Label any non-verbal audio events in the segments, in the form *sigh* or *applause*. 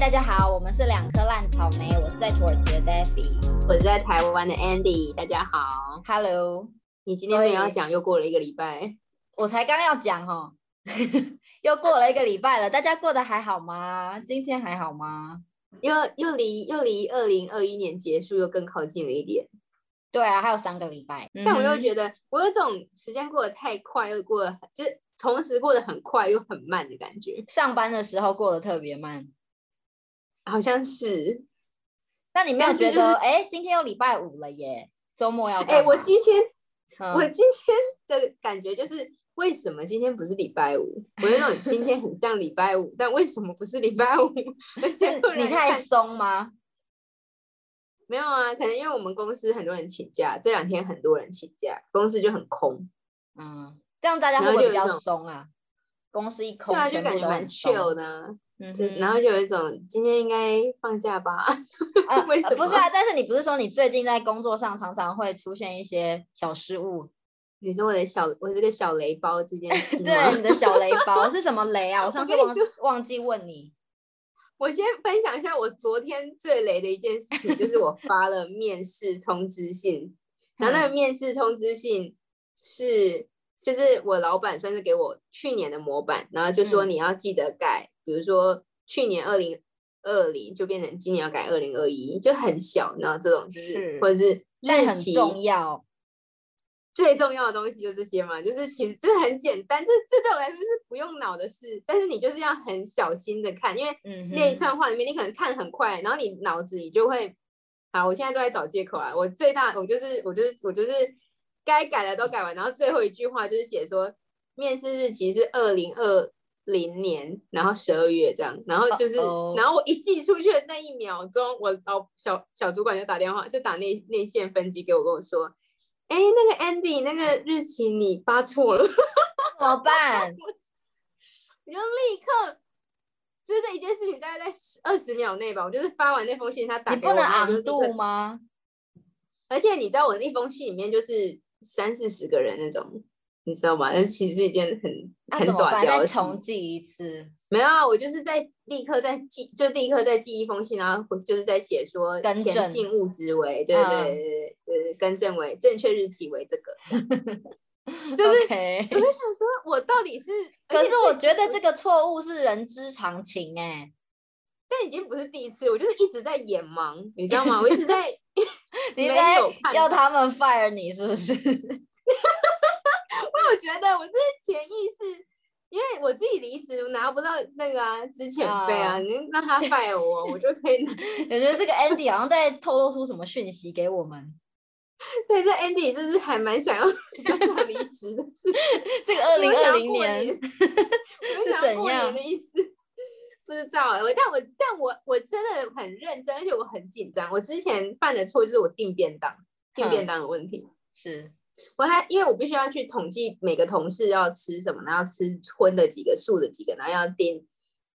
大家好，我们是两颗烂草莓，我是在土耳其的 Daffy，我是在台湾的 Andy，大家好。Hello，你今天没有要讲，又过了一个礼拜，我才刚要讲哦，*laughs* 又过了一个礼拜了，大家过得还好吗？今天还好吗？又又离又离二零二一年结束又更靠近了一点。对啊，还有三个礼拜，但我又得觉得，我有种时间过得太快，又过得很就是同时过得很快又很慢的感觉，上班的时候过得特别慢，好像是。但你没有觉得，哎、今天又礼拜五了耶，周末要 *laughs* 哎？我今天、嗯我今天的感觉就是，为什么今天不是礼拜五？我有那种今天很像礼拜五，但为什么不是礼拜五？你太看松吗？*laughs* 没有啊，可能因为我们公司很多人请假，这两天很多人请假，公司就很空，嗯，这样大家然会不会比较松啊？公司一空，对啊，就感觉蛮 chill 的啊，嗯就然后就有一种今天应该放假吧，*laughs* 呃为什么呃不是啊，但是你不是说你最近在工作上常常会出现一些小失误？*laughs* 你说我的小我这个小雷包这件事吗？对，你的小雷包 *laughs* 是什么雷啊？我上次忘忘记问你。我先分享一下我昨天最雷的一件事情，就是我发了面试通知信，然后那个面试通知信是就是我老板算是给我去年的模板，然后就说嗯你要记得改，比如说去年二零二零就变成今年要改二零二一，就很小，然后这种就是是或者是但很重要，最重要的东西就这些嘛，就是其实就是很简单，这这对我来说是不用脑的事，但是你就是要很小心的看，因为那一串话里面，你可能看很快，然后你脑子里就会，好，我现在都在找借口啊。我最大，我就是我就是我就是该改的都改完，然后最后一句话就是写说面试日期是二零二零年，然后十二月这样，然后就是哦然后我一寄出去的那一秒钟，我老小小主管就打电话，就打内内线分机给我，跟我说，哎，那个 Andy 那个日期你发错了。怎么办？*laughs* 你就立刻，就是这一件事情大概在二十秒内吧，我就是发完那封信，他打给我，你不能然后我就立昂度吗？而且你知道我那封信里面就是三四十个人那种，你知道吗？但是其实是一件很很短条的事。重记一次，没有啊，我就是在立刻在寄，就立刻在寄一封信，然后就是在写说更正前信物之为，对对对嗯对对对对，更正为正确日期为这个。*laughs* 就是我就想说，我到底是，*laughs* 可是我觉得这个错误是人之常情哎、但已经不是第一次，我就是一直在眼盲，你知道吗？我一直在 *laughs* 没你在要他们 fire 你是不是？我觉得我是潜意识，因为我自己离职拿不到那个啊之前费啊，啊你让他 fire 我，*laughs* 我就可以拿。我觉得这个 Andy 好像在透露出什么讯息给我们。*laughs* 对，这 Andy 是不是还蛮想要 *laughs* 蛮想离职的？是这个二零二零年是想要过怎样年的意思？不知道哎、我但我但我我真的很认真，而且我很紧张。我之前犯的错就是我订便当，订便嗯当的问题。是我还因为我必须要去统计每个同事要吃什么，然后吃荤的几个、素的几个，然后要订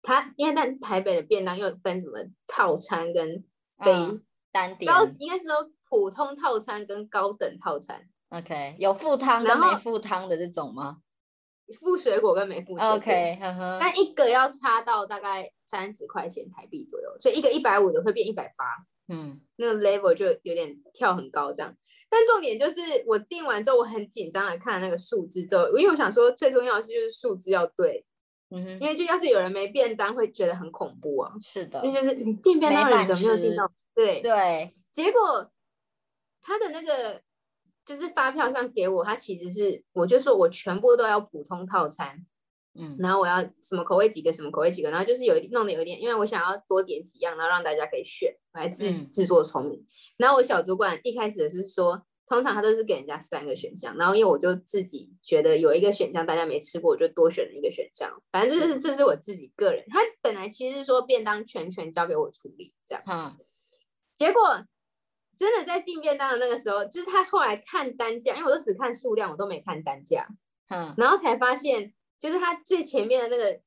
他，因为在台北的便当又分什么套餐跟非、嗯单点高级，应该是说普通套餐跟高等套餐，OK，有附汤跟没附汤的这种吗附水果跟没附水果。？OK，呵呵，那一个要差到大概三十块钱台币左右，所以一个一百五的会变一百八，嗯，那个 level 就有点跳很高这样。但重点就是我订完之后，我很紧张的看那个数字之后，因为我想说最重要的是就是数字要对，嗯哼，因为就要是有人没便当，会觉得很恐怖啊。是的因，为就是你订便当怎么没有订到？对，对，结果他的那个就是发票上给我，他其实是我就说我全部都要普通套餐，嗯然后我要什么口味几个，什么口味几个，然后就是有一弄得有一点，因为我想要多点几样，然后让大家可以选来自嗯自作聪明。然后我小主管一开始是说，通常他都是给人家三个选项，然后因为我就自己觉得有一个选项大家没吃过，我就多选了一个选项。反正这就是这是我自己个人，他本来其实是说便当全权交给我处理这样。嗯，结果真的在订便当的那个时候，就是他后来看单价，因为我都只看数量，我都没看单价，嗯，然后才发现，就是它最前面的那个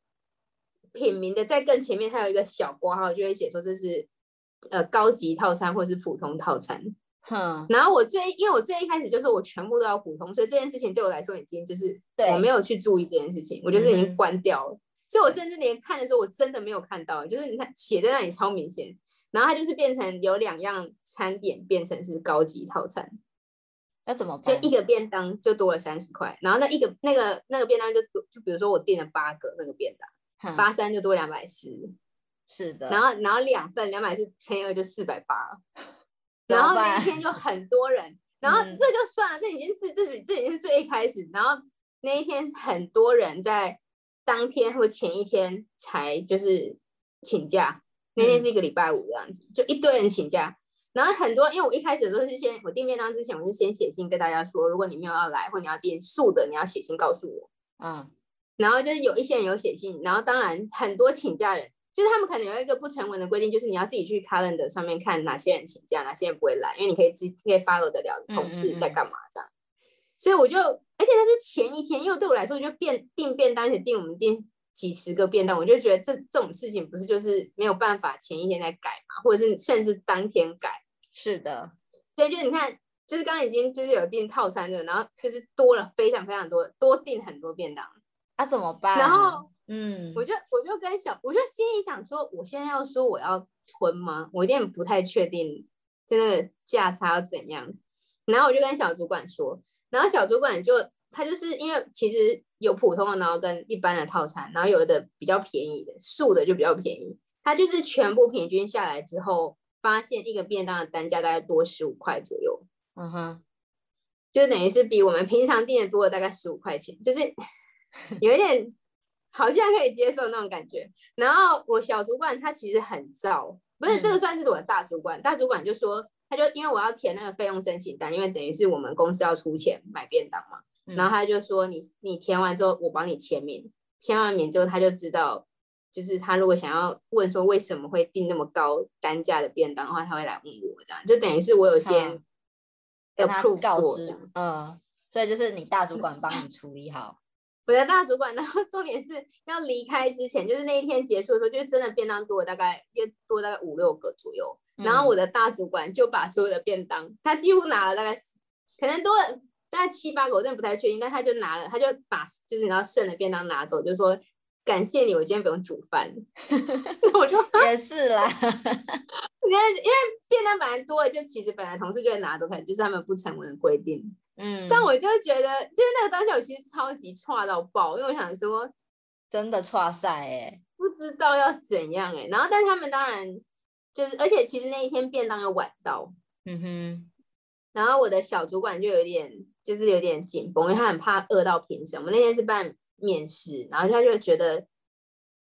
品名的，在更前面，它有一个小括号，就会写说这是呃高级套餐或是普通套餐。哼，然后我最，因为我最一开始就是我全部都要普通，所以这件事情对我来说已经就是对我没有去注意这件事情，我就是已经关掉了。所以我甚至连看的时候，我真的没有看到，就是你看写在那里超明显。然后它就是变成有两样餐点变成是高级套餐，要怎么就？一个便当就多了三十块，然后那一个那个那个便当就多就比如说我订了八个那个便当，哼八三就多两百四，是的，然后然后两份两百四乘以二就四百八，*laughs* 然后那一天就很多人，*laughs* 然后嗯。这就算了，这已经是这是这已经是最一开始，然后那一天很多人在当天或前一天才就是请假，那天嗯。是一个礼拜五这样子，就一堆人请假。然后很多，因为我一开始都是先我订便当之前，我是先写信跟大家说，如果你没有要来或你要订素的，你要写信告诉我。嗯然后就是有一些人有写信，然后当然很多请假人，就是他们可能有一个不成文的规定，就是你要自己去 calendar 上面看哪些人请假，哪些人不会来，因为你可以自可以 follow 得了同事在干嘛这样。所以我就，而且那是前一天，因为对我来说，就便订便当，而且订我们订几十个便当，我就觉得这这种事情不是就是没有办法前一天再改嘛，或者是甚至当天改。是的，所以就你看，就是刚刚已经就是有订套餐的，然后就是多了非常非常多，多订很多便当。啊怎么办？然后嗯，我就我就跟小，我就心里想说，我现在要说我要吞吗？我有点不太确定，就那个价差要怎样。然后我就跟小主管说，然后小主管就他就是因为其实有普通的，然后跟一般的套餐，然后有的比较便宜的，素的就比较便宜。他就是全部平均下来之后，发现一个便当的单价大概多十五块左右。嗯哼，就等于是比我们平常订的多了大概十五块钱，就是 *laughs* 有一点好像可以接受那种感觉。然后我小主管他其实很燥，不是这个嗯算是我的大主管，大主管就说他就因为我要填那个费用申请单，因为等于是我们公司要出钱买便当嘛，然后嗯他就说你你填完之后我帮你签名，签完名之后他就知道。就是他如果想要问说为什么会订那么高单价的便当的话，他会来问我，这样就等于是我有先嗯跟他 approve 告知过这样。，嗯，所以就是你大主管帮你处理好，*laughs* 我的大主管，然 *laughs* 后重点是要离开之前，就是那一天结束的时候，就是真的便当多了大概又多大概五六个左右。然后嗯我的大主管就把所有的便当，他几乎拿了大概可能多了大概七八个，我真的不太确定，但他就拿了，他就把就是你知道剩的便当拿走，就说感谢你，我今天不用煮饭。*laughs* 我就也是啦，*laughs* 因为因为便当本来多了，就其实本来同事就会拿走，可能就是他们不成文的规定。嗯，但我就会觉得，就是那个当下，我其实超级差到爆，因为我想说，真的差赛哎，不知道要怎样哎、然后，但是他们当然就是，而且其实那一天便当又晚到，嗯哼，然后我的小主管就有点就是有点紧绷，因为他很怕饿到评审。我们那天是办面试，然后他就觉得，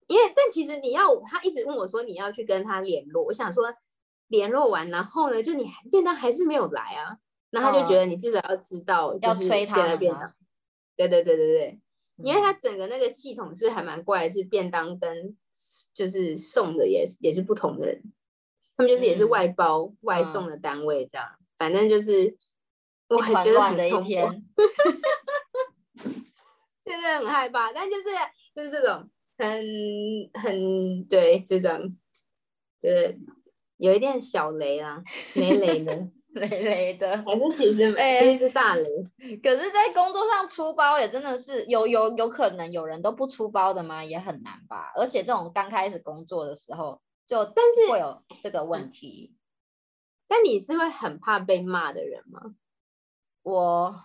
因为但其实你要他一直问我说你要去跟他联络，我想说联络完，然后呢，就你便当还是没有来啊，然后他就觉得你至少要知道，要就是催他们啊现在便当，对对对对对。因为他整个那个系统是还蛮怪，是便当跟就是送的也是也是不同的人，他们就是也是嗯。外包、外送的单位这样，反正就是我觉得很恐怖，天，*laughs* 确实很害怕，但就是就是这种很很对这种，呃，有一点小雷啦，雷雷的，*laughs* 雷雷的。还是其实哎其实是大雷，可是，在工作上出包也真的是有有有可能有人都不出包的吗？也很难吧。而且这种刚开始工作的时候，就但是会有这个问题。但你是会很怕被骂的人吗？我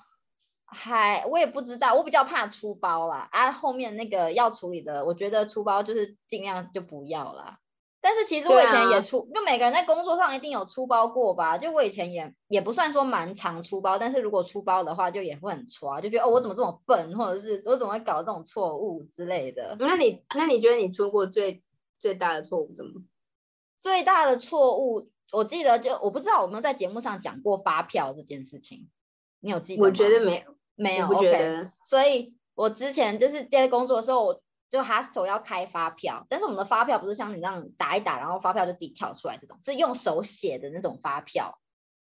还我也不知道，我比较怕出包啦。啊，后面那个要处理的，我觉得出包就是尽量就不要啦。但是其实我以前也啊出，就每个人在工作上一定有出包过吧？就我以前也也不算说蛮常出包，但是如果出包的话，就也会很抓，就觉得哦我怎么这么笨，或者是我怎么会搞这种错误之类的。那你那你觉得你出过最最大的错误是什么？最大的错误，我记得就我不知道我有没有在节目上讲过发票这件事情，你有记得？我觉得没有，没有，我不觉得。所以我之前就是接工作的时候，我就 hostel 要开发票，但是我们的发票不是像你那样打一打，然后发票就自己跳出来这种，是用手写的那种发票。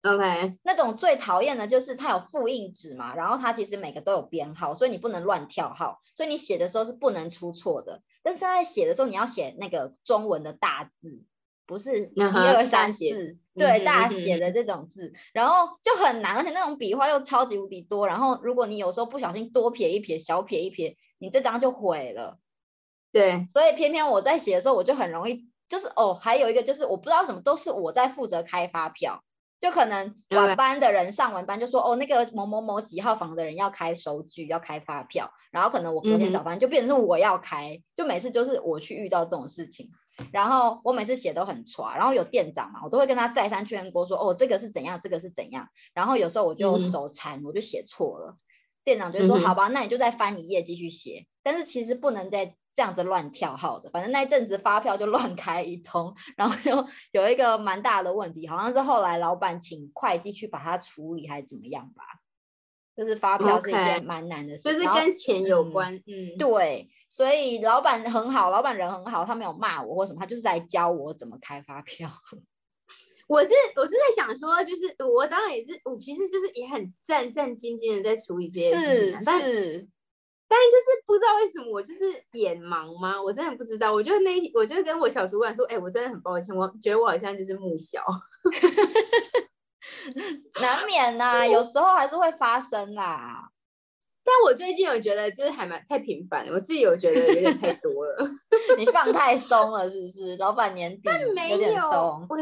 OK，那种最讨厌的就是它有复印纸嘛，然后它其实每个都有编号，所以你不能乱跳号，所以你写的时候是不能出错的。但是在写的时候，你要写那个中文的大字，不是一二三四，嗯对，大写的这种字，然后就很难，而且那种笔画又超级无敌多，然后如果你有时候不小心多撇一撇、小撇一撇，你这张就毁了。对，所以偏偏我在写的时候，我就很容易，就是哦，还有一个就是我不知道什么，都是我在负责开发票，就可能晚班的人上完班就说哦，那个某某某几号房的人要开收据，要开发票，然后可能我隔天早班就变成是我要开，就每次就是我去遇到这种事情。然后我每次写都很差，然后有店长嘛，我都会跟他再三确认过，说哦这个是怎样，这个是怎样。然后有时候我就手残，我就写错了，店长就说好吧，那你就再翻一页继续写。但是其实不能再这样子乱跳号的，反正那一阵子发票就乱开一通，然后就有一个蛮大的问题，好像是后来老板请会计去把它处理还是怎么样吧。就是发票是一件蛮难的事，就是跟钱有关，嗯，对。所以老板很好，老板人很好，他没有骂我或什么，他就是在教我怎么开发票。*laughs* 我是我是在想说，就是我当然也是，我其实就是也很战战兢兢的在处理这些事情，但是但就是不知道为什么我就是眼盲吗？我真的不知道。我就那我就跟我小主管说，哎，我真的很抱歉，我觉得我好像就是木小，*laughs* 难免呐，有时候还是会发生啦。但我最近有觉得就是还蛮太频繁，我自己有觉得有点太多了。*laughs* 你放太松了是不是？老板年底有点松。我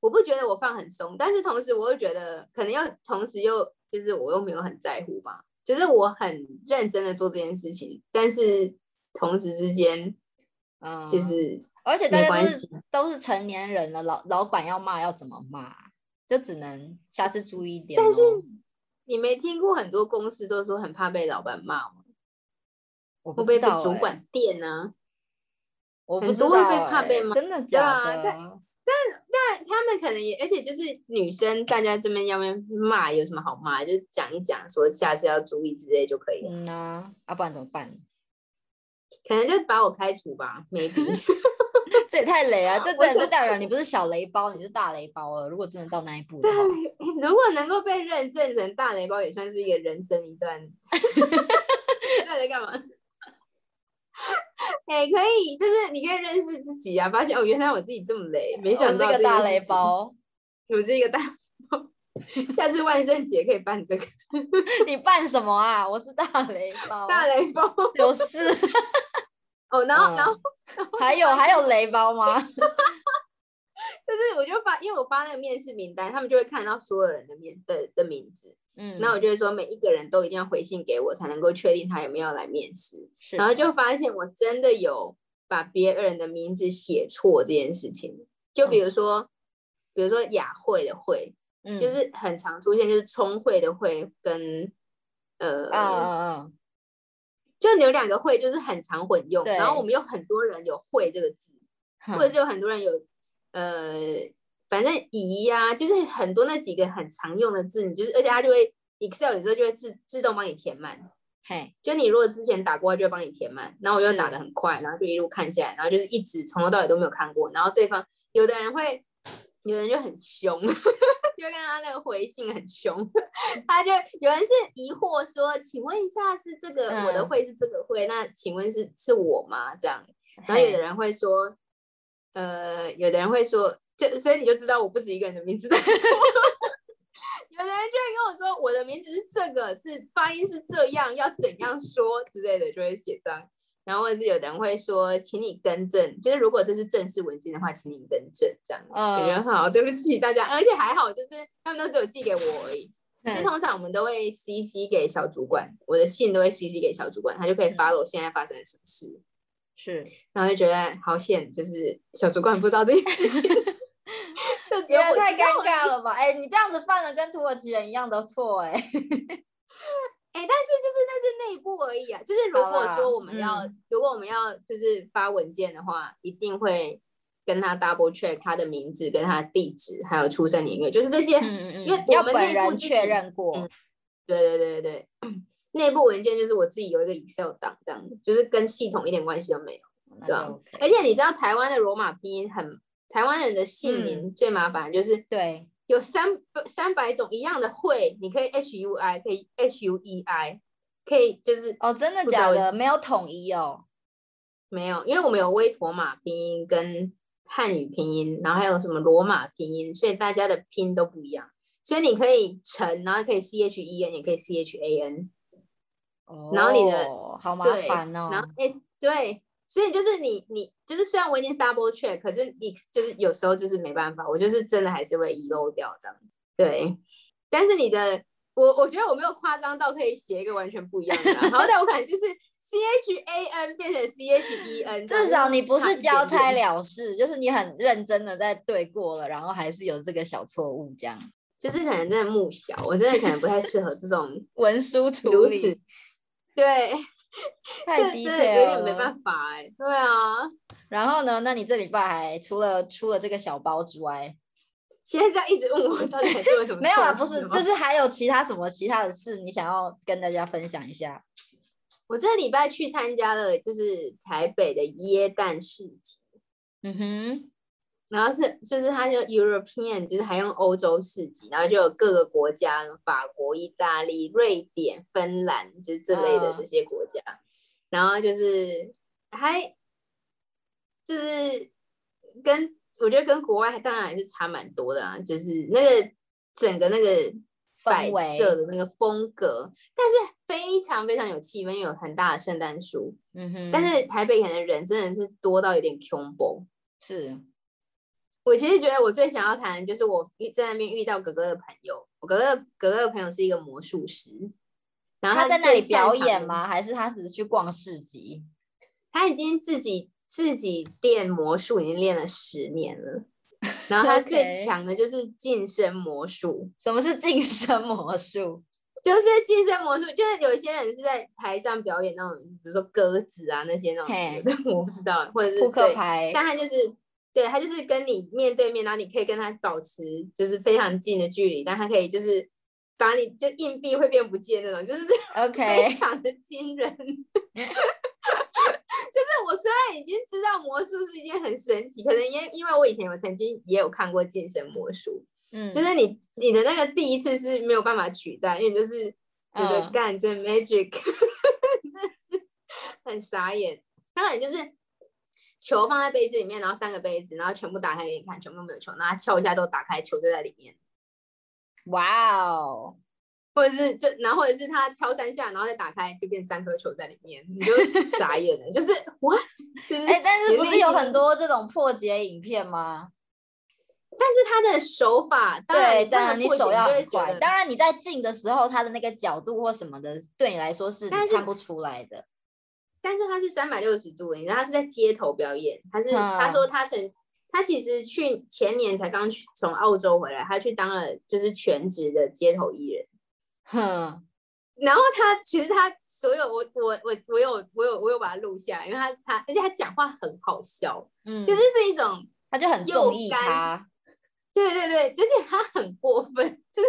我不觉得我放很松，但是同时我又觉得可能又同时又就是我又没有很在乎吧，就是我很认真的做这件事情，但是同时之间，嗯，就是而且没关系，都是成年人了，老老板要骂要怎么骂，就只能下次注意一点。但是。你没听过很多公司都说很怕被老板骂吗？我不被主管电呢，很多会被怕被骂，真的假的？但但但他们可能也，而且就是女生，大家这边要不要骂？有什么好骂？就讲一讲，说下次要注意之类就可以了。嗯呐，要不然怎么办？可能就把我开除吧，maybe。*laughs* 这也太雷啊！这真的代表你不是小雷包，你是大雷包了。如果真的到那一步的话，*laughs* 如果能够被认证成大雷包，也算是一个人生一段。*laughs* 你在干嘛？*laughs* 哎，可以，就是你可以认识自己啊，发现哦，原来我自己这么雷，没想到这个大雷包，我是一个大包。下次万圣节可以办这个，你办什么啊？我是大雷包，大雷包有事。哦，然后，然后。还有还有雷包吗？*laughs* 就是我就发，因为我发那个面试名单，他们就会看到所有人的面的的名字，嗯，那我就会说每一个人都一定要回信给我，才能够确定他有没有来面试。然后就发现我真的有把别人的名字写错这件事情，就比如说，比如说雅慧的慧，就是很常出现，就是聪慧的慧跟呃。就有两个会，就是很常混用，然后我们有很多人有会这个字，或者是有很多人有呃，反正乙呀，就是很多那几个很常用的字，你就是而且它就会 Excel 有时候就会自自动帮你填满，嘿，就你如果之前打过，就会帮你填满，然后我又打的很快，然后就一路看下来，然后就是一直从头到尾都没有看过，然后对方有的人会，有人就很凶。*laughs* 就看他那个回信很凶，*laughs* 他就有人是疑惑说：“请问一下，是这个我的会是这个会？那请问是是我吗？”这样，然后有的人会说：“呃，有的人会说，就所以你就知道我不止一个人的名字在说。*laughs* 有的人就会跟我说，我的名字是这个，是发音是这样，要怎样说之类的，就会写这样。然后或者是有人会说，请你更正，就是如果这是正式文件的话，请你更正这样。嗯，觉得好，对不起大家，而且还好，就是他们都只有寄给我而已。因为通常我们都会 CC 给小主管，我的信都会 CC 给小主管，他就可以发了我现在发生了什么事。是，然后就觉得好险，就是小主管不知道这件事情，*laughs* 就觉得太尴尬了吧？哎，你这样子犯了跟土耳其人一样的错，哎。*laughs* 哎，但是就是那是内部而已啊。就是如果说我们要，如果我们要就是发文件的话，一定会跟他 double check 他的名字、跟他的地址，还有出生年月，就是这些。嗯嗯嗯。因为我们内部确认过。对对对对对，内部文件就是我自己有一个 Excel 档，这样就是跟系统一点关系都没有，对吧？而且你知道台湾的罗马拼音很，台湾人的姓名最麻烦就是对。有三三百种一样的会，你可以 H U I，可以 H U E I，可以就是哦，真的假的？没有统一哦，没有，因为我们有威妥玛拼音跟汉语拼音，然后还有什么罗马拼音，所以大家的拼都不一样。所以你可以陈，然后可以 C H E N，也可以 C H A N，哦然后你的哦好麻对，烦哦。然后哎、对，所以就是你你就是虽然我已经 double check，可是你就是有时候就是没办法，我就是真的还是会遗漏掉这样。对，但是你的我我觉得我没有夸张到可以写一个完全不一样的、啊，好歹我可能就是 C H A N 变成 C H E N，至少你不是交差了，事，就是你很认真的在对过了，然后还是有这个小错误，这样。就是可能真的木小，我真的可能不太适合这种文书处理，对，*laughs* 太这 detail 真的有点没了办法哎、对啊。然后呢？那你这礼拜还除了出了这个小包之外，*laughs* 现在是要一直问我到底还做了什么？*laughs* 没有啊，不是，就是还有其他什么其他的事，你想要跟大家分享一下？我这个礼拜去参加了，就是台北的椰蛋市集，嗯哼，然后是就是它就 European，就是还用欧洲市集，然后就有各个国家，法国、意大利、瑞典、芬兰，就是这类的嗯。这些国家，然后就是还就是跟我觉得跟国外当然还是差蛮多的啊，就是那个整个那个摆围设的那个风格，但是非常非常有气氛，有很大的圣诞树，嗯哼，但是台北可能人真的是多到有点恐怖。是我其实觉得我最想要谈的就是我遇在那边遇到哥哥的朋友，我哥哥哥哥的朋友是一个魔术师，然后他在那里？表演吗？还是他只是去逛市集？他已经自己自己练魔术，已经练了十年了。*laughs* 然后他最强的就是近身魔术，什么是近身魔术？*laughs* 就是近身魔术，就是有一些人是在台上表演那种，比如说鸽子啊那些那种嘿有的，我不知道，或者是扑克牌但他就是对他就是跟你面对面，然后你可以跟他保持就是非常近的距离，但他可以就是把你就硬币会变不见那种，就是非，*laughs* OK，非常的惊人。*laughs* 就是我虽然已经知道魔术是一件很神奇，可能因因为我以前有曾经也有看过健身魔术，嗯，就是你你的那个第一次是没有办法取代，因为你就是觉得嗯干这 magic，*laughs* 真的是很傻眼。他可能就是球放在杯子里面，然后三个杯子，然后全部打开给你看，全部都没有球，然后他敲一下都打开，球就在里面，哇哦，或者是就然后或者是他敲三下，然后再打开就变三颗球在里面，你就傻眼了，*laughs* 就是 what？就是哎，但是不是有很多这种破解影片吗？但是他的手法，当然对，你当然你手要很快。当然你在进的时候，他的那个角度或什么的，对你来说是看不出来的。但是他是三百六十度，你知道他是在街头表演，他是、他嗯。说他曾他其实去前年才刚去从澳洲回来，他去当了就是全职的街头艺人，哼，然后他其实他所有我我我我有我有我有把他录下来，因为他他而且他讲话很好笑，嗯，就是是一种他就很又中意干他，对对对，就是他很过分，就是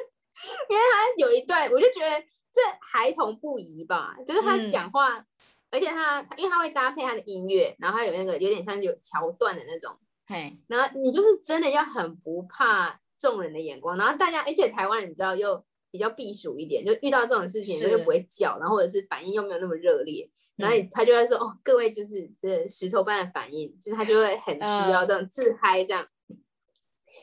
因为他有一段，我就觉得这孩童不宜吧，就是他嗯。讲话，而且他因为他会搭配他的音乐，然后他有那个有点像有桥段的那种，嘿，然后你就是真的要很不怕众人的眼光，然后大家，而且台湾人你知道又比较避暑一点，就遇到这种事情是就不会叫，然后或者是反应又没有那么热烈。然后他就会说哦，各位就是这石头般的反应，就是他就会很需要嗯这种自嗨这样。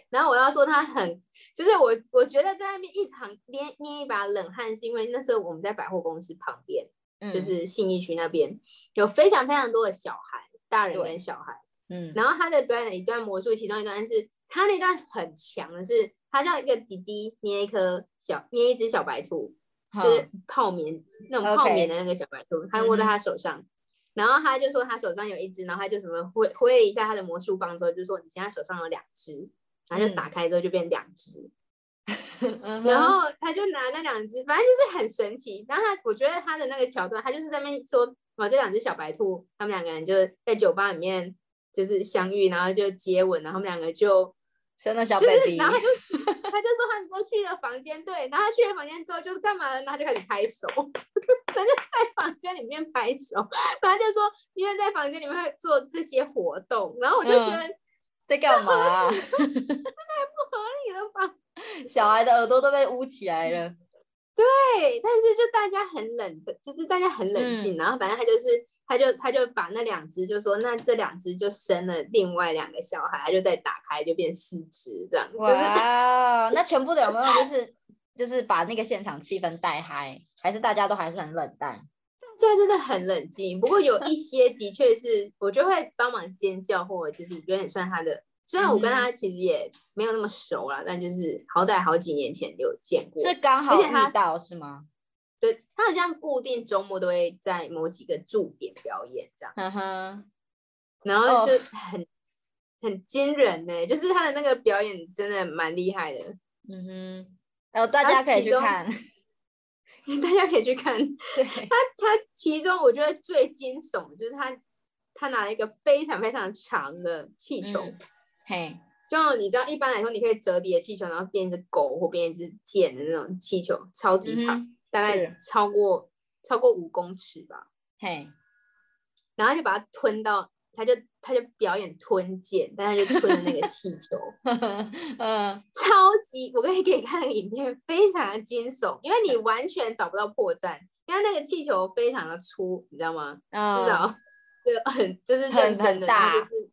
然后我要说他很，就是我我觉得在那边一场捏捏一把冷汗，是因为那时候我们在百货公司旁边，嗯就是信义区那边有非常非常多的小孩，大人跟小孩。嗯，然后他的表演的一段魔术，其中一段是他那段很强的是，他叫一个弟弟捏一颗小捏一只小白兔，就是泡棉那种泡棉的那个小白兔，他握在他手上，然后他就说他手上有一只，然后他就什么挥挥了一下他的魔术棒之后，就说你现在手上有两只，然后就打开之后就变两只，嗯 *laughs* 然后他就拿那两只，反正就是很神奇。然后他，我觉得他的那个桥段，他就是在那边说，哦，这两只小白兔，他们两个人就在酒吧里面就是相遇，然后就接吻，然后他们两个就生了小就是，baby，然后他就 *laughs* 他就说他们都去了房间，对，然后他去了房间之后就是干嘛呢？然后他就开始拍手，*laughs* 他就在房间里面拍手，然后他就说因为在房间里面会做这些活动，然后我就觉嗯得在干嘛啊？不合理了吧？小孩的耳朵都被捂起来了。对，但是就大家很冷的，就是大家很冷静，然后反正他就是，他就他就把那两只就说，那这两只就生了另外两个小孩，他就再打开就变四只这样，就是哇，*laughs* 那全部的有没有就是就是把那个现场气氛带嗨，还是大家都还是很冷淡？家真的很冷静，不过有一些的确是我就会帮忙尖叫，或者就是有点算他的。虽然我跟他其实也没有那么熟啦，但就是好歹好几年前有见过，是刚好遇到是吗？对他好像固定周末都会在某几个驻点表演这样，嗯哼，然后就很很惊人呢，就是他的那个表演真的蛮厉害的，嗯哼，然后 *laughs* 大家可以去看，大家可以去看，对，他他其中我觉得最惊悚就是他他拿了一个非常非常长的气球。嘿，就你知道，一般来说，你可以折叠气球，然后变一只狗或变一只剑的那种气球，超级长，大概超过超过五公尺吧。嘿，然后就把它吞到，他就他就表演吞剑，但是就吞了那个气球，*laughs* 嗯，超级，我可以给你看那个影片，非常的惊悚，因为你完全找不到破绽，因为那个气球非常的粗，你知道吗？至少就很就是认真的，就是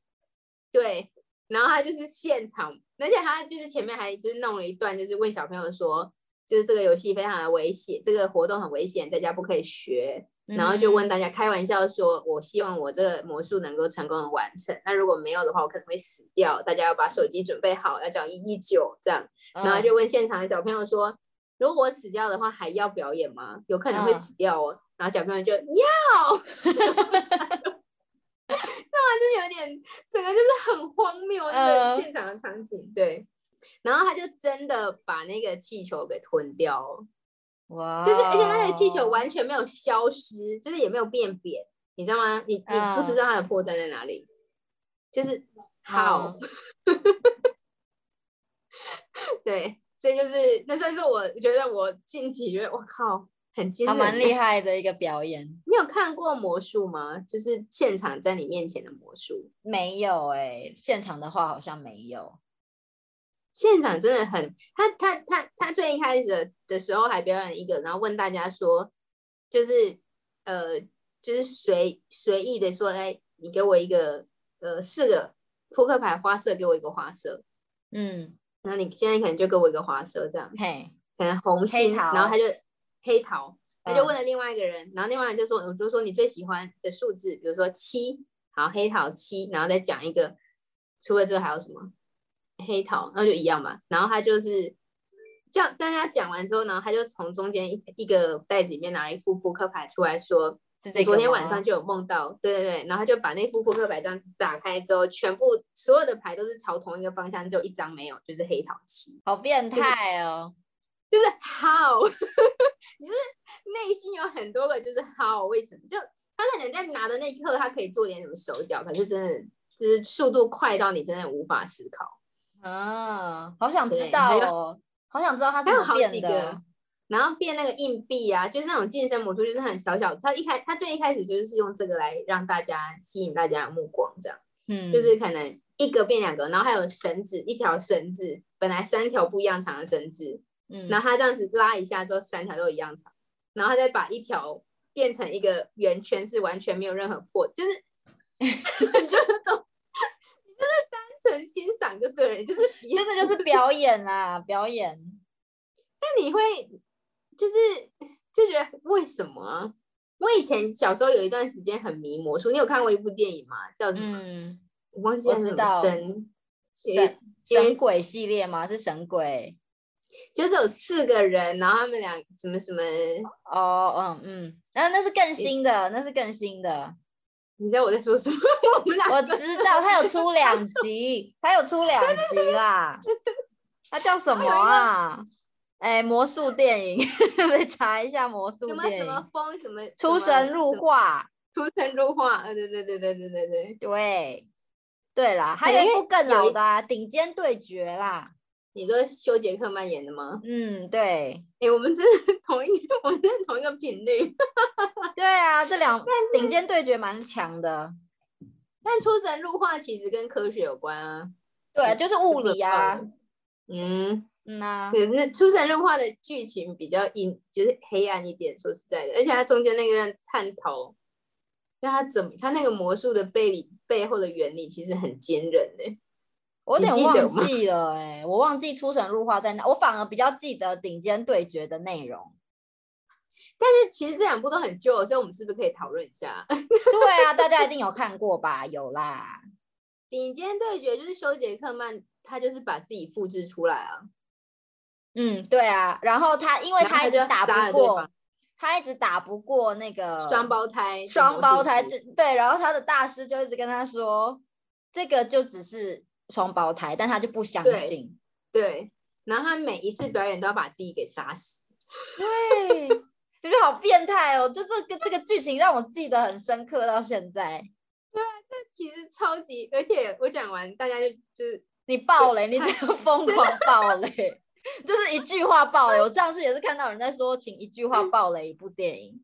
对。然后他就是现场，而且他就是前面还就是弄了一段，就是问小朋友说，就是这个游戏非常的危险，这个活动很危险，大家不可以学。然后就问大家开玩笑说，我希望我这个魔术能够成功的完成，那如果没有的话，我可能会死掉，大家要把手机准备好，要叫一一九这样。然后就问现场的小朋友说，如果我死掉的话，还要表演吗？有可能会死掉哦。然后小朋友就要。*laughs* 那就有点，整个就是很荒谬那个现场的场景，对。然后他就真的把那个气球给吞掉，哇！就是而且那个气球完全没有消失，就是也没有变扁，你知道吗？你你不知道它的破绽在哪里，就是好，*laughs* 对，所以就是那算是我觉得我近期觉得我靠。很惊人，蛮厉害的一个表演。你有看过魔术吗？就是现场在你面前的魔术？没有哎，现场的话好像没有。现场真的很，他他他他最一开始的时候还表演一个，然后问大家说，就是呃，就是随随意的说，哎，你给我一个呃四个扑克牌花色，给我一个花色，嗯，然后你现在可能就给我一个花色这样，嘿，可能红心，然后他就。黑桃，他就问了另外一个人，然后另外人就说，我就说你最喜欢的数字，比如说七，好，黑桃七，然后再讲一个，除了这个还有什么？黑桃，那就一样嘛。然后他就是叫大家讲完之后呢，他就从中间一一个袋子里面拿了一副扑克牌出来说，昨天晚上就有梦到，对对对，然后他就把那副扑克牌这样子打开之后，全部所有的牌都是朝同一个方向，只有一张没有，就是黑桃七，好变态哦。就是 how，*laughs* 你是内心有很多个就是 how，为什么？就他可能在拿的那一刻，他可以做点什么手脚，可是真的就是速度快到你真的无法思考。啊，好想知道哦，好想知道他怎么变的。然后变那个硬币啊，就是那种健身魔术，就是很小小。他一开他最一开始就是用这个来让大家吸引大家的目光，这样。嗯，就是可能一个变两个，然后还有绳子，一条绳子本来三条不一样长的绳子。然后他这样子拉一下之后，三条都一样长，然后他再把一条变成一个圆圈，是完全没有任何破，就是 *laughs* 你就是种，你就是单纯欣赏就对了，就是真的就是表演啦，表演。*laughs* 那你会就是就觉得为什么？我以前小时候有一段时间很迷魔术，你有看过一部电影吗？叫什么？我忘记了什么神神神鬼系列吗？是神鬼。就是有四个人，然后他们俩什么什么哦，嗯嗯，然后那是更新的，那是更新的。你知道我在说什么？*laughs* 我们俩我知道，他有出两集，他有出两集啦。他叫什么啊？哎，魔术电影，*laughs* 得查一下魔术什么什么风什么出神入化，出神入化，呃，对对对对对对对对对啦，还有一部更老的顶尖对决啦。你说修杰克曼演的吗？嗯，对。哎，我们真是 *laughs* 同一个，我们真是同一个频率。*laughs* 对啊，这两顶尖对决蛮强的。但出神入化其实跟科学有关啊。对，就是物理啊。嗯嗯啊。对，那出神入化的剧情比较阴，就是黑暗一点。说实在的，而且它中间那个探头，就它怎么，它那个魔术的背里背后的原理其实很惊人的。我有点忘 *laughs* 记了哎，我忘记出神入化在哪，我反而比较记得顶尖对决的内容。但是其实这两部都很旧了，所以我们是不是可以讨论一下？*laughs* 对啊，大家一定有看过吧？有啦。顶尖对决就是修杰克曼，他就是把自己复制出来啊。嗯，对啊。然后他因为他一直打不过他一直打不过那个双胞胎，双胞胎，对，然后他的大师就一直跟他说，这个就只是双胞胎，但他就不相信。对。然后他每一次表演都要把自己给杀死。*laughs* 对，我觉得好变态哦！就这个这个剧情让我记得很深刻到现在。对，这其实超级，而且我讲完，大家就就是你爆雷，你太这个疯狂爆雷，*laughs* 就是一句话爆雷。我上次也是看到有人在说，请一句话爆雷一部电影，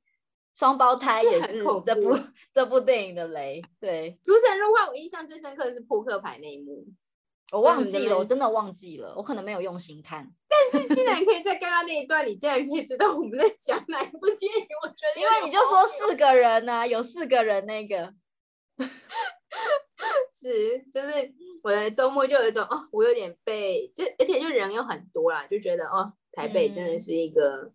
双胞胎也是这部怖。这部电影的雷。对。诸神入化，我印象最深刻的是扑克牌那一幕，我忘记了，我真的忘记了，我可能没有用心看，但是竟然可以在刚刚那一段，你竟然可以知道我们在讲哪一部电影，我觉得因为你就说四个人呢、有四个人那个，*laughs* 是，就是我的周末就有一种哦，我有点被就，而且就人又很多啦，就觉得哦，台北真的嗯。是一个、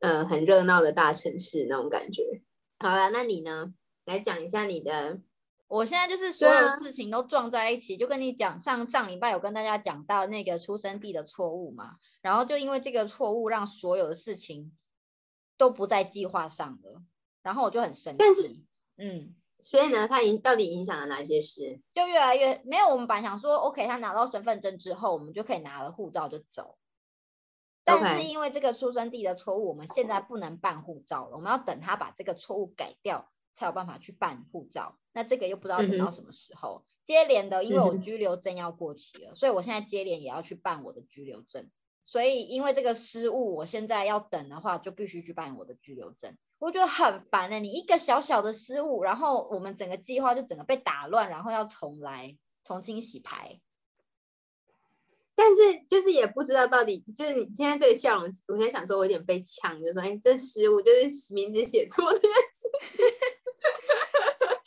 呃很热闹的大城市那种感觉。好了，那你呢？来讲一下你的，我现在就是所有事情都撞在一起，就跟你讲，上上礼拜有跟大家讲到那个出生地的错误嘛，然后就因为这个错误，让所有的事情都不在计划上了，然后我就很生气。但是嗯，所以呢，它影到底影响了哪些事？就越来越没有。我们本来想说，OK，他拿到身份证之后，我们就可以拿了护照就走。但是因为这个出生地的错误，我们现在不能办护照了，我们要等他把这个错误改掉，才有办法去办护照。那这个又不知道等到什么时候。接连的，因为我居留证要过期了，所以我现在接连也要去办我的居留证。所以因为这个失误，我现在要等的话，就必须去办我的居留证。我觉得很烦的、你一个小小的失误，然后我们整个计划就整个被打乱，然后要重来，重新洗牌。但是就是也不知道到底，就是你今天这个笑容，我现在想说，我有点被呛，就说，哎，这失误就是名字写错这件事情。*laughs*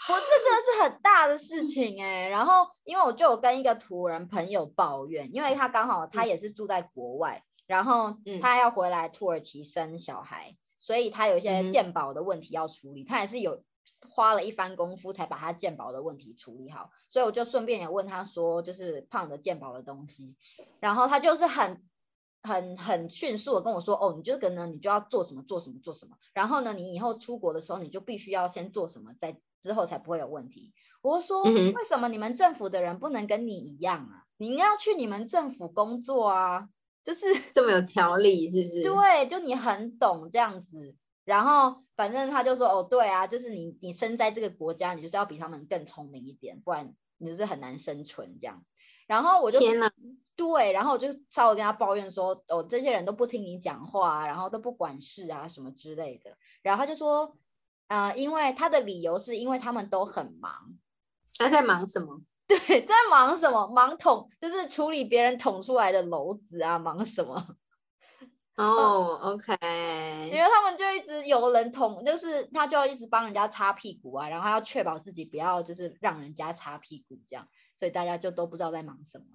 我这真的是很大的事情哎、然后因为我就有跟一个土人朋友抱怨，因为他刚好他嗯。也是住在国外，然后嗯。他要回来土耳其生小孩，所以他有一嗯些鉴宝的问题要处理，他也是有花了一番功夫才把他健保的问题处理好，所以我就顺便也问他说，就是胖的健保的东西，然后他就是很。很很迅速的跟我说，哦，你这个呢，你就要做什么做什么做什么，然后呢，你以后出国的时候，你就必须要先做什么，在之后才不会有问题。我说，嗯为什么你们政府的人不能跟你一样啊？你应该要去你们政府工作啊，就是这么有条理，是不是？对，就你很懂这样子。然后反正他就说，哦，对啊，就是你你生在这个国家，你就是要比他们更聪明一点，不然你就是很难生存这样。然后我就对，然后我就稍微跟他抱怨说，哦，这些人都不听你讲话啊，然后都不管事啊什么之类的。然后他就说，呃，因为他的理由是因为他们都很忙，他在忙什么？*laughs* 对，在忙什么？忙捅，就是处理别人捅出来的篓子啊，忙什么？哦，OK，因为他们就一直有人捅，就是他就要一直帮人家擦屁股啊，然后要确保自己不要就是让人家擦屁股这样，所以大家就都不知道在忙什么。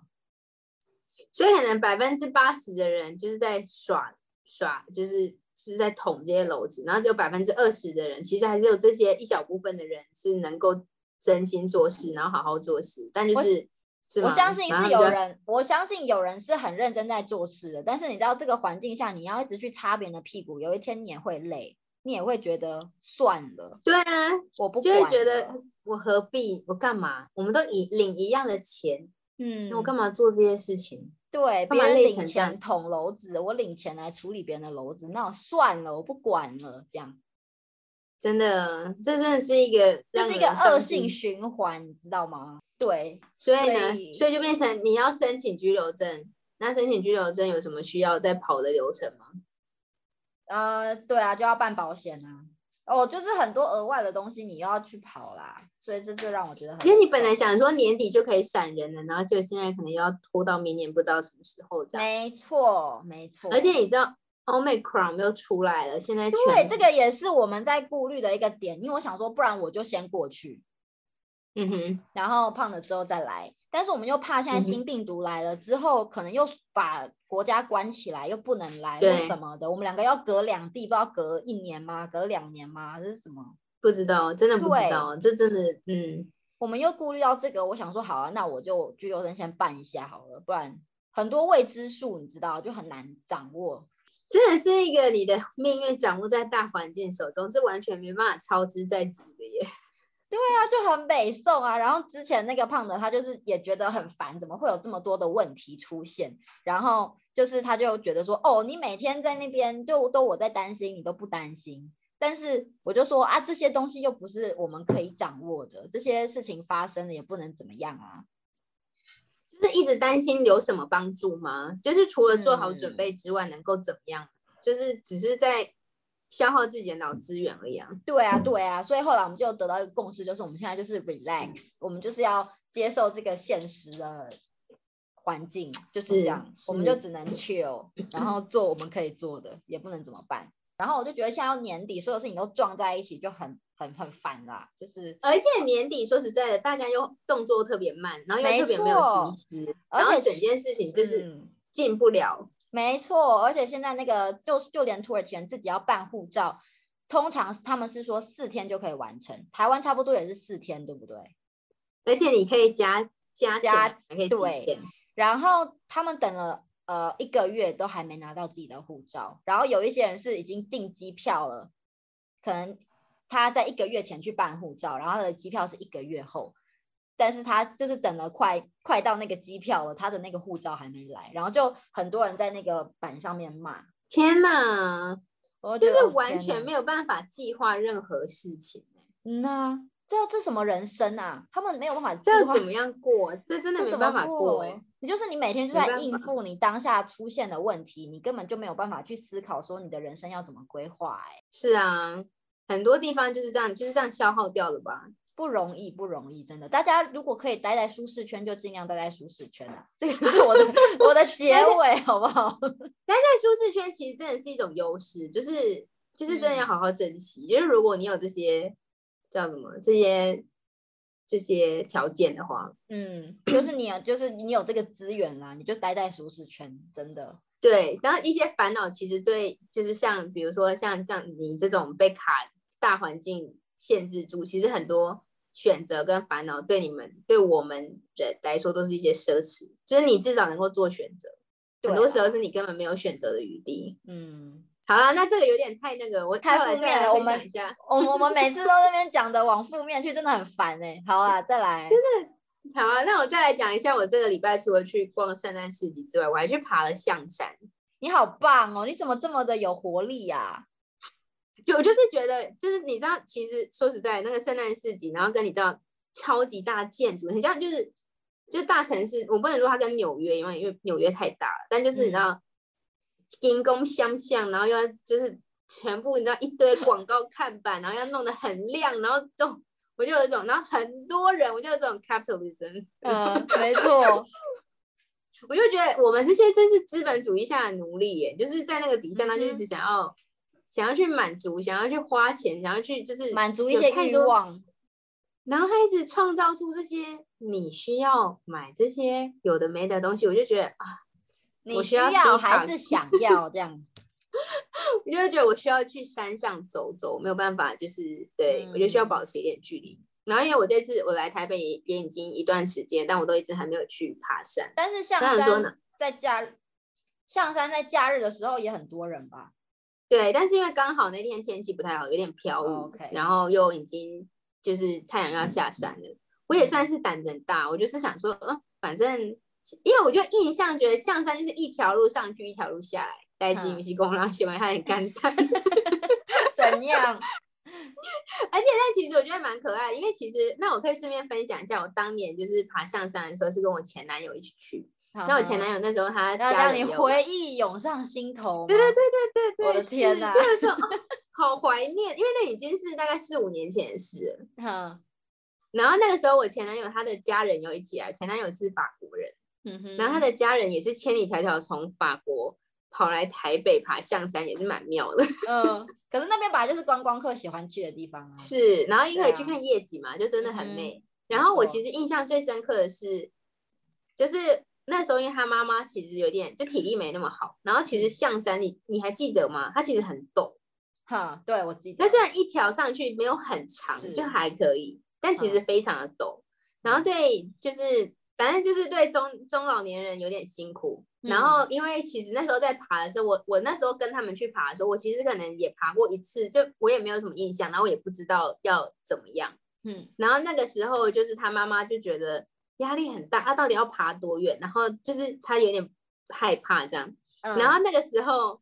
所以可能百分之八十的人就是在耍耍，就是是在捅这些篓子，然后只有百分之二十的人，其实还是有这些一小部分的人是能够真心做事，然后好好做事，但就是是？我相信是有人，我相信有人是很认真在做事的，但是你知道这个环境下，你要一直去擦别人的屁股，有一天你也会累，你也会觉得算了，对啊，我不就会觉得我何必，我干嘛？我们都一领一样的钱，嗯，那我干嘛做这些事情？对，别人领钱捅娄子，我领钱来处理别人的娄子，那我算了，我不管了，这样真的，这真的是一个这是一个恶性循环，你知道吗？对，所以呢，所以所以就变成你要申请居留证，那申请居留证有什么需要再跑的流程吗？呃，对啊，就要办保险啊。哦，就是很多额外的东西你又要去跑啦，所以这就让我觉得很。因为你本来，想说年底就可以闪人了，然后就现在可能要拖到明年不知道什么时候这样。没错，没错。而且你知道 Omicron 又出来了，现在对全这个也是我们在顾虑的一个点，因为我想说，不然我就先过去，嗯哼，然后胖了之后再来。但是我们又怕现在新病毒来了之后，可能又把国家关起来，又不能来或什么的。我们两个要隔两地，不知道隔一年吗？隔两年吗？这是什么？不知道，真的不知道，这真的，嗯，我们又顾虑到这个，我想说好啊，那我就居留证先办一下好了，不然很多未知数你知道就很难掌握。真的是一个你的命运掌握在大环境手中，是完全没办法操之在己的耶。*laughs* 对啊，就很北宋啊。然后之前那个胖的他就是也觉得很烦，怎么会有这么多的问题出现？然后就是他就觉得说，哦，你每天在那边就都我在担心，你都不担心。但是我就说啊，这些东西又不是我们可以掌握的，这些事情发生了也不能怎么样啊。就是一直担心有什么帮助吗？就是除了做好准嗯备之外，能够怎么样？就是只是在消耗自己的脑资源而已啊。对啊，对啊，所以后来我们就得到一个共识，就是我们现在就是 relax，我们就是要接受这个现实的环境，就是这样，我们就只能 chill，然后做我们可以做的，也不能怎么办。然后我就觉得现在要年底，所有事情都撞在一起，就很很很烦啦，就是而且年底说实在的，大家又动作特别慢，然后又特别没有心思，而且然后整件事情就是嗯进不了。没错，而且现在那个就就连土耳其人自己要办护照，通常他们是说四天就可以完成，台湾差不多也是四天，对不对？而且你可以加加加对。然后他们等了呃一个月都还没拿到自己的护照，然后有一些人是已经订机票了，可能他在一个月前去办护照，然后他的机票是一个月后，但是他就是等了快快到那个机票了，他的那个护照还没来，然后就很多人在那个板上面骂，天哪，我就是完全有。没有办法计划任何事情。嗯呐、这这什么人生啊？他们没有办法这要怎么样过？这真的没办法过？你就是你每天就在应付你当下出现的问题，你根本就没有办法去思考说你的人生要怎么规划，哎，是啊，很多地方就是这样，就是这样消耗掉了吧？不容易，不容易，真的。大家如果可以待在舒适圈，就尽量待在舒适圈啊。这个是我的 *laughs* 我的结尾，好不好？*laughs* 待在舒适圈其实真的是一种优势，就是就是真的要嗯好好珍惜。就是如果你有这些叫什么这些这些条件的话，嗯，就是你有，就是你有这个资源啦，你就待在舒适圈，真的。对，然后一些烦恼其实对，就是像比如说像像你这种被卡大环境限制住，其实很多选择跟烦恼对你们对我们人来说都是一些奢侈，就是你至少能够做选择，很多时候是你根本没有选择的余地。嗯，好了，那这个有点太那个，我太负面了我们一下。我们我们每次都在那边讲的往负面去，真的很烦哎、好啊，再来。真的好啊，那我再来讲一下，我这个礼拜除了去逛圣诞市集之外，我还去爬了象山。你好棒哦！你怎么这么的有活力呀、就我就是觉得，就是你知道，其实说实在，那个圣诞市集，然后跟你知道超级大建筑，很像就是就是大城市，我不能说它跟纽约，因为因为纽约太大了，但就是你知道，金工相向，然后又要就是全部你知道一堆广告看板，然后要弄得很亮，然后这种我就有一种，然后很多人，我就有这种 capitalism，嗯，没错，*laughs* 我就觉得我们这些真是资本主义下的奴隶耶，就是在那个底下，他就一直想要、想要去满足，想要去花钱，想要去就是满足一些欲望。然后他一直创造出这些你需要买这些有的没的东西，我就觉得啊，你需我需要要还是想 *laughs* 要这样？我就会觉得我需要去山上走走，没有办法，就是对、我就需要嗯保持一点距离。然后因为我这次我来台北也也已经一段时间，但我都一直还没有去爬山。但是象那你说呢山在假，象山在假日的时候也很多人吧？对，但是因为刚好那天天气不太好，有点飘雨然后又已经就是太阳要下山了，我也算是胆子很大，我就是想说，嗯，反正因为我就印象觉得象山就是一条路上去，一条路下来，待机嗯米西公，然后喜欢它很干 *laughs* 淡，怎样？*laughs* 而且那其实我觉得蛮可爱的，因为其实那我可以顺便分享一下，我当年就是爬象山的时候是跟我前男友一起去，那我前男友友那时候他 *laughs* 要让你回忆涌上心头。对对对对对，我的是天哪就是这种、哦好怀念，因为那已经是大概四五年前的事了。嗯然后那个时候，我前男友他的家人有一起来，前男友是法国人，嗯哼，然后他的家人也是千里迢迢从法国跑来台北爬象山，也是蛮妙的。*laughs* 嗯，可是那边本来就是观光客喜欢去的地方啊。是，然后因为去看夜景嘛，就真的很美。然后我其实印象最深刻的是，就是那时候因为他妈妈其实有点就体力没那么好，然后其实象山你你还记得吗？它其实很陡，哈，对我记得。那虽然一条上去没有很长，就还可以，但其实嗯非常的陡。然后对，就是反正就是对中中老年人有点辛苦。然嗯后因为其实那时候在爬的时候，我我那时候跟他们去爬的时候，我其实可能也爬过一次，就我也没有什么印象，然后我也不知道要怎么样。嗯然后那个时候就是他妈妈就觉得压力很大，他到底要爬多远？然后就是他有点害怕这样。嗯，然后那个时候，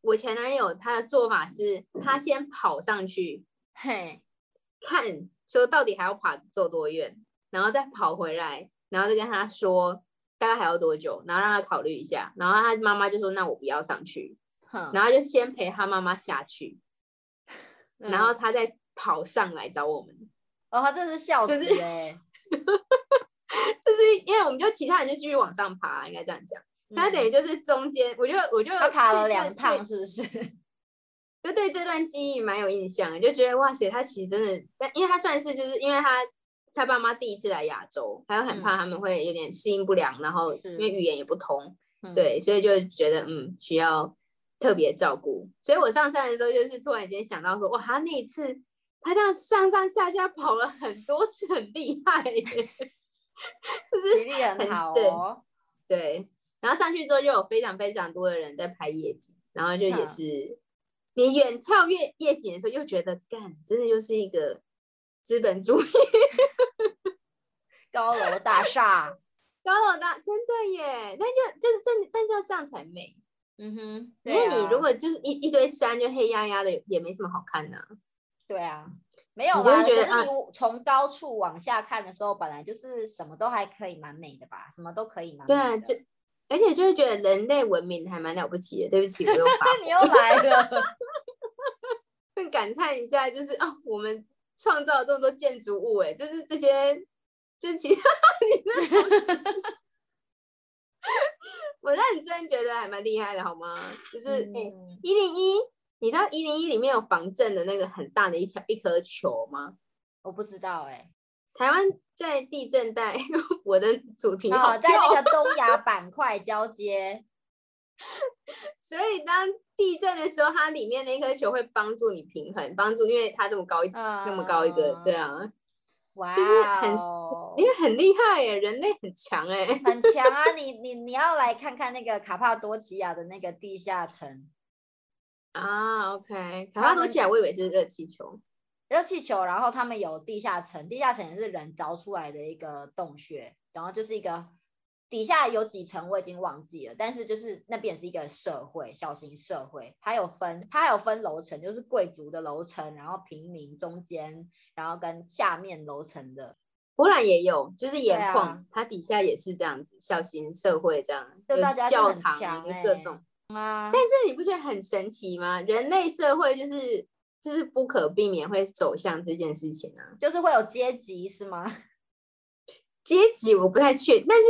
我前男友他的做法是，他先跑上去嘿，看，说到底还要爬走多远，然后再跑回来，然后就跟他说大概还要多久，然后让他考虑一下。然后他妈妈就说：“那我不要上去。”哼，然后就先陪他妈妈下去，*laughs* 然后嗯他再跑上来找我们。哦，他真是笑死就是哎，*laughs* 就是因为我们就其他人就继续往上爬，应该这样讲。他等于嗯就是中间，我就我就他爬了这两趟，是不是？*laughs* 就对这段记忆蛮有印象的，就觉得哇塞，他其实真的，但因为他算是就是因为他他爸妈第一次来亚洲，他又很怕他们会有点适应不良，然后因为语言也不通，嗯，对，所以就觉得嗯需要特别照顾。所以我上山的时候，就是突然间想到说，哇，他那一次他这样上上下下跑了很多次，很厉害耶，就是体力很好哦。对，然后上去之后就有非常非常多的人在拍夜景，然后就也嗯是你远眺夜夜景的时候，又觉得干，真的就是一个资本主义高楼大厦，*laughs* 高楼大，真的耶。但就就是真，但是要这样才美，嗯哼，因为啊。你如果就是一一堆山就黑压压的，也没什么好看的。啊、对啊，没有你就会。觉得你从高处往下看的时候，本来就是什么都还可以蛮美的吧，什么都可以蛮对啊，就而且就会觉得人类文明还蛮了不起的。对不起，*laughs* 我又发你又来了，*laughs* 更感叹一下，就是哦，我们创造了这么多建筑物，哎，就是这些，就是其他 *laughs* 你那 *laughs* 我认真觉得还蛮厉害的，好吗？就是一零一，你知道一零一里面有防震的那个很大的一条一颗球吗？我不知道哎、台湾在地震带，*laughs* 我的主题好哦，在那个东。亚板块交接，所以当地震的时候，它里面那颗球会帮助你平衡，帮助，因为它这么高一、那么高一个，对啊，啊，哇就是很哦，因为很厉害耶，人类很强哎。很强啊！*laughs* 你你你要来看看那个卡帕多奇亚的那个地下城啊，OK，卡帕多奇亚，我以为是热气球。热气球，然后他们有地下城，地下城也是人凿出来的一个洞穴，然后就是一个底下有几层我已经忘记了，但是就是那边也是一个社会，小型社会，它有分它还有分楼层，就是贵族的楼层，然后平民中间，然后跟下面楼层的，波兰也有，就是盐对啊矿，它底下也是这样子，小型社会这样，有就大家就很教堂各种。啊，但是你不觉得很神奇吗？人类社会就是就是不可避免会走向这件事情啊。就是会有阶级是吗？*laughs* 阶级我不太确，但是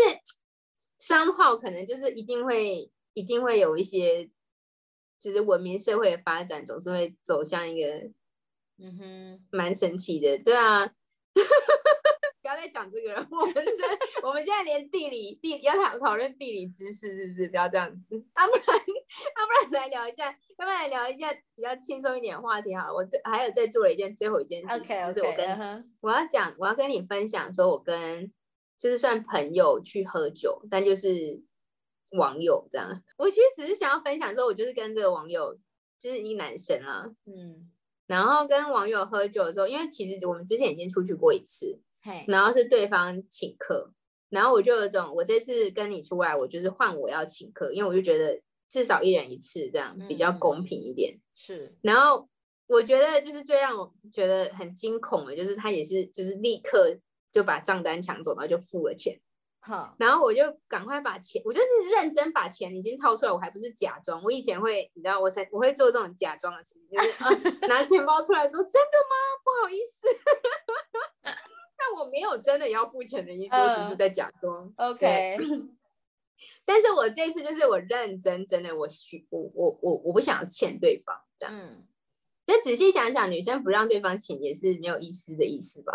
商号可能就是一定会一定会有一些，就是文明社会的发展总是会走向一个嗯哼，蛮神奇的，对啊。*laughs* 不要再讲这个了，我们这我们现在连地理地要讨讨论地理知识是不是？不要这样子，啊不然啊不然来聊一下，要不然来聊一下比较轻松一点的话题好了。我这还有在做了一件最后一件事情就是我跟我要讲，我要跟你分享，说我跟就是算朋友去喝酒，但就是网友这样。我其实只是想要分享说，我就是跟这个网友，就是一男生啊，嗯，然后跟网友喝酒的时候，因为其实我们之前已经出去过一次，嘿，然后是对方请客，然后我就有种，我这次跟你出来，我就是换我要请客，因为我就觉得至少一人一次这样比较公平一点。是，然后我觉得就是最让我觉得很惊恐的，就是他也是就是立刻就把账单抢走，然后就付了钱，好，然后我就赶快把钱，我就是认真把钱已经掏出来，我还不是假装。我以前会，你知道，我才我会做这种假装的事情，就是啊 *laughs* 拿钱包出来说真的吗？不好意思，*laughs* 但我没有真的要付钱的意思，我只是嗯在假装。OK，但是我这次就是我认真，真的我许我我我我不想要欠对方这样。嗯，就仔细想想，女生不让对方请也是没有意思的意思吧？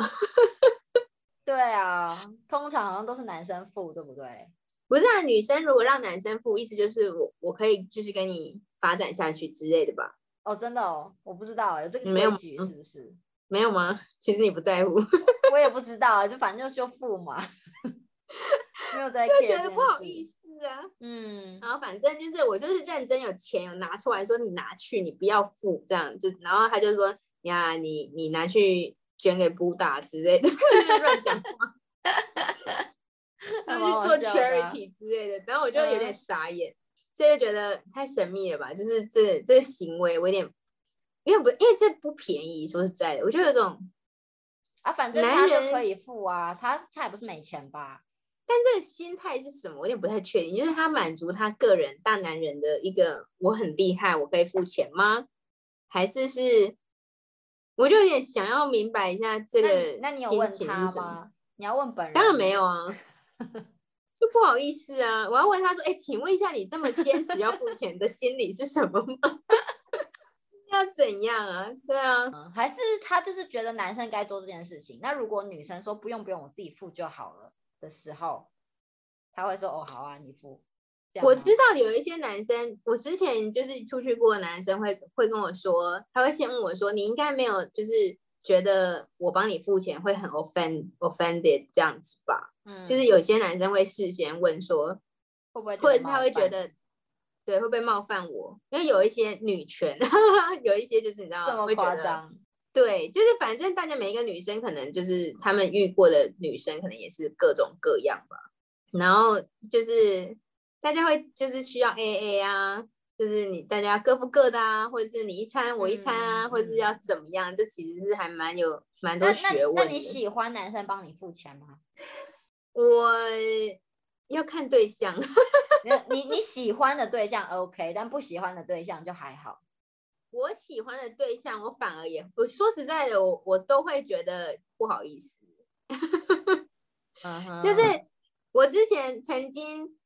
对啊，通常好像都是男生付，对不对？不是啊，女生如果让男生付，意思就是我我可以继续跟你发展下去之类的吧？哦，真的哦，我不知道有这个规矩是不是？*laughs* 没有吗？其实你不在乎，我也不知道啊，就反正就就付嘛，*laughs* 没有在觉得不好意。思啊。嗯，然后反正就是我就是认真有钱有拿出来说你拿去，你不要付这样就，然后他就说呀你你拿去捐给布达之类的，就 *laughs* 是乱讲话，*laughs* 就是去做 charity 之类的，然后我就有点嗯傻眼，所以就觉得太神秘了吧，就是这这个行为我有点，因为不因为这不便宜，说实在的，我就有种，啊，反正男他就人可以付啊，他他也不是没钱吧？但这个心态是什么，我有点不太确定，就是他满足他个人大男人的一个我很厉害，我可以付钱吗？还是是，我就有点想要明白一下这那个你那你有问他？吗？你要问本人？当然没有。啊，*laughs* 就不好意思啊，我要问他说，哎，请问一下，你这么坚持要付钱的心理是什么吗？*laughs* 要怎样啊？对啊，嗯，还是他就是觉得男生该做这件事情。那如果女生说不用不用，我自己付就好了的时候，他会说哦好啊，你付。我知道有一些男生，我之前就是出去过的男生会会跟我说，他会先问我说，你应该没有就是觉得我帮你付钱会很 offend offended 这样子吧？嗯，就是有些男生会事先问说，会不会，或者是他会觉，得，对，会不会冒犯我？因为有一些女权，*laughs* 有一些就是你知道这么会觉得，夸张？对，就是反正大家每一个女生可能就是他们遇过的女生可能也是各种各样吧，然后就是大家会就是需要 A A 啊，就是你大家各付各的啊，或者是你一餐我一餐啊，嗯或者是要怎么样，这其实是还蛮有蛮多那学那那问的。你喜欢男生帮你付钱吗？*laughs* 我要看对象。*laughs* 你你你喜欢的对象 OK，但不喜欢的对象就还好。我喜欢的对象，我反而也，我说实在的，我我都会觉得不好意思。*laughs* 就是我之前曾经，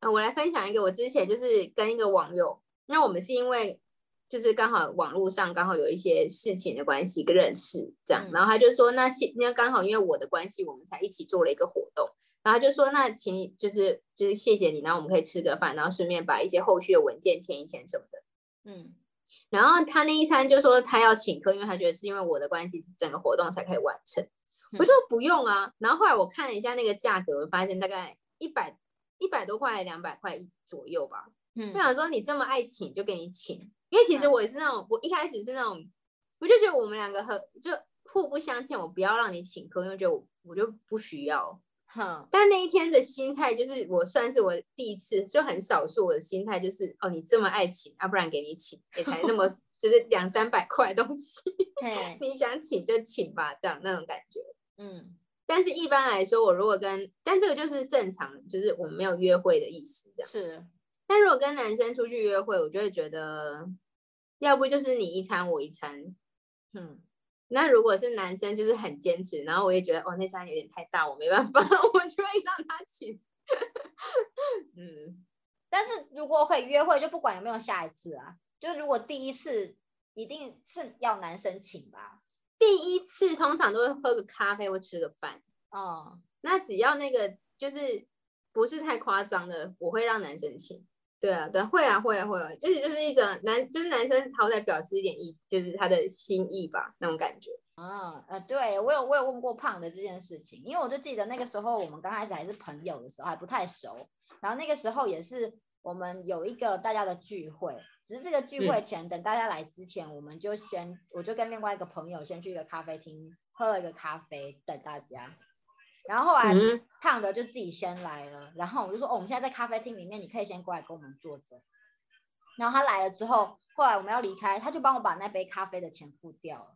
呃，我来分享一个，我之前就是跟一个网友，那我们是因为就是刚好网络上刚好有一些事情的关系认识，这样，嗯然后他就说，那现那刚好因为我的关系，我们才一起做了一个活动。然后他就说，那请你就是就是谢谢你，然后我们可以吃个饭，然后顺便把一些后续的文件签一签什么的。嗯 *laughs* 然后他那一餐就说他要请客，因为他觉得是因为我的关系，整个活动才可以完成。我说不用啊。然后后来我看了一下那个价格，我发现大概一百一百多块，两百块左右吧。嗯我想说你这么爱请，就给你请。因为其实嗯我也是那种，我一开始是那种，我就觉得我们两个很就互不相欠，我不要让你请客，因为觉得我我就不需要。哼，但那一天的心态就是，我算是我第一次，就很少数。我的心态就是，哦，你这么爱请，要、不然给你请，也才那么 *laughs* 就是两三百块的东西，*laughs* 你想请就请吧，这样那种感觉。嗯但是一般来说，我如果跟，但这个就是正常，就是我们没有约会的意思这样。是，但如果跟男生出去约会，我就会觉得，要不就是你一餐我一餐。嗯那如果是男生，就是很坚持，然后我也觉得，哦，那餐有点太大，我没办法，*laughs* 我就会让他请。嗯。但是如果可以约会，就不管有没有下一次啊。就如果第一次一定是要男生请吧。第一次通常都会喝个咖啡或吃个饭，哦，那只要那个就是不是太夸张的，我会让男生请。对啊，对，会啊，会啊，会啊，就是就是一种男，就是男生好歹表示一点意，就是他的心意吧，那种感觉。嗯呃，对我有我有问过胖的这件事情，因为我就记得那个时候我们刚开始还是朋友的时候还不太熟，然后那个时候也是我们有一个大家的聚会，只是这个聚会前、等大家来之前，我们就先我就跟另外一个朋友先去一个咖啡厅喝了一个咖啡等大家，然后后来嗯。胖的就自己先来了，然后我就说哦我们现在在咖啡厅里面，你可以先过来跟我们坐着，然后他来了之后，后来我们要离开，他就帮我把那杯咖啡的钱付掉了。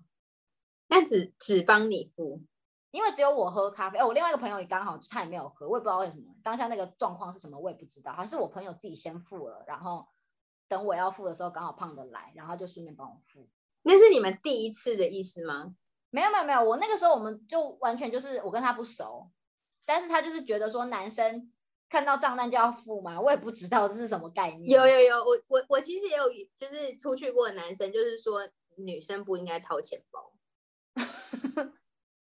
那只只帮你付，因为只有我喝咖啡，哦，我另外一个朋友也刚好他也没有喝，我也不知道为什么，当下那个状况是什么我也不知道，还是我朋友自己先付了，然后等我要付的时候刚好胖的来，然后就顺便帮我付。那是你们第一次的意思吗？没有没有没有，我那个时候我们就完全就是我跟他不熟，但是他就是觉得说男生看到账单就要付嘛，我也不知道这是什么概念。有有有，我我我其实也有，就是出去过的男生，就是说女生不应该掏钱包。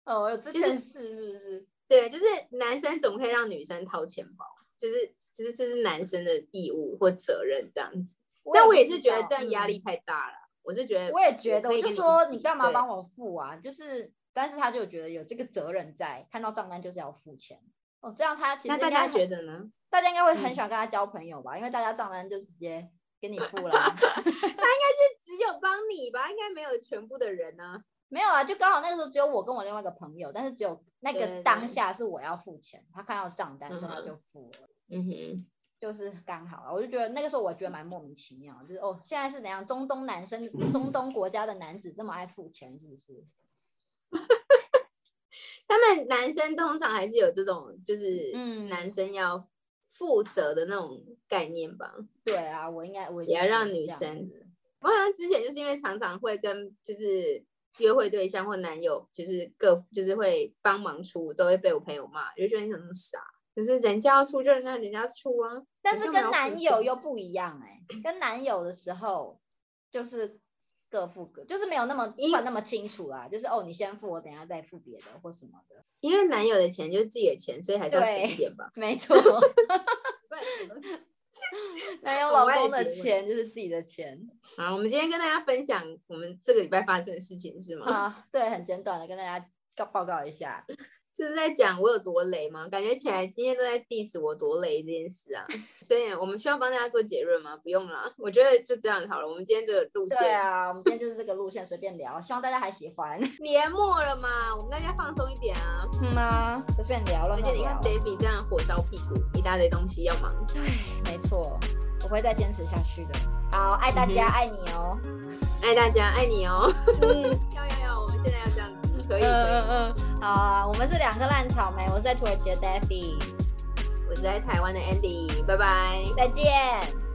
哦，有这件事是不是？对，就是男生总可以让女生掏钱包，就是就是这是男生的义务或责任这样子。但我也是觉得这样压力太大了，我是觉得我也觉得，我就说你干嘛帮我？付啊？就是，但是他就觉得有这个责任在，看到账单就是要付钱。哦，这样他其实那大家觉得呢？大家应该会很嗯喜欢跟他交朋友吧？因为大家账单就直接给你付了。*laughs* 他应该是只有帮你吧，应该没有全部的人呢、没有啊，就刚好那个时候只有我跟我另外一个朋友，但是只有那个当下是我要付钱，他看到账单，所以就付了。嗯哼，就是刚好啊，我就觉得那个时候我觉得蛮莫名其妙，就是哦，现在是怎样？中东男生、中东国家的男子这么爱付钱，是不是？*laughs* 他们男生通常还是有这种，就是嗯男生要负责的那种概念吧。对啊，我应该我也要让女生我好像之前就是因为常常会跟就是约会对象或男友，就是各就是会帮忙出，都会被我朋友骂，就觉得你怎么那么傻，可是人家要出就让人家出啊。但是跟男友又不一样哎、跟男友的时候就是各付各，就是没有那么因算那么清楚啊，就是哦，你先付，我等下再付别的或什么的。因为男友的钱就是自己的钱，所以还是要省一点吧。没错 *laughs* *laughs* *laughs* 男友老公的钱就是自己的钱好，我们今天跟大家分享我们这个礼拜发生的事情是吗？啊，对，很简短的跟大家告报告一下。就是在讲我有多雷吗？感觉起来今天都在 diss 我多雷这件事啊。*laughs* 所以我们需要帮大家做结论吗？不用啦，我觉得就这样好了。我们今天这个路线对啊，我们今天就是这个路线随便聊，希望大家还喜欢。年末了嘛，我们大家放松一点啊。嗯啊，随便聊了。而且你看 David 这样火烧屁股，一大堆东西要忙。对没错，我会再坚持下去的。好，爱大家，嗯爱你哦。爱大家，爱你哦。嗯要要要，可以可以。嗯，好啊，我们是两颗烂草莓，我是在土耳其的 Daffy，我是在台湾的 Andy，拜拜。再见。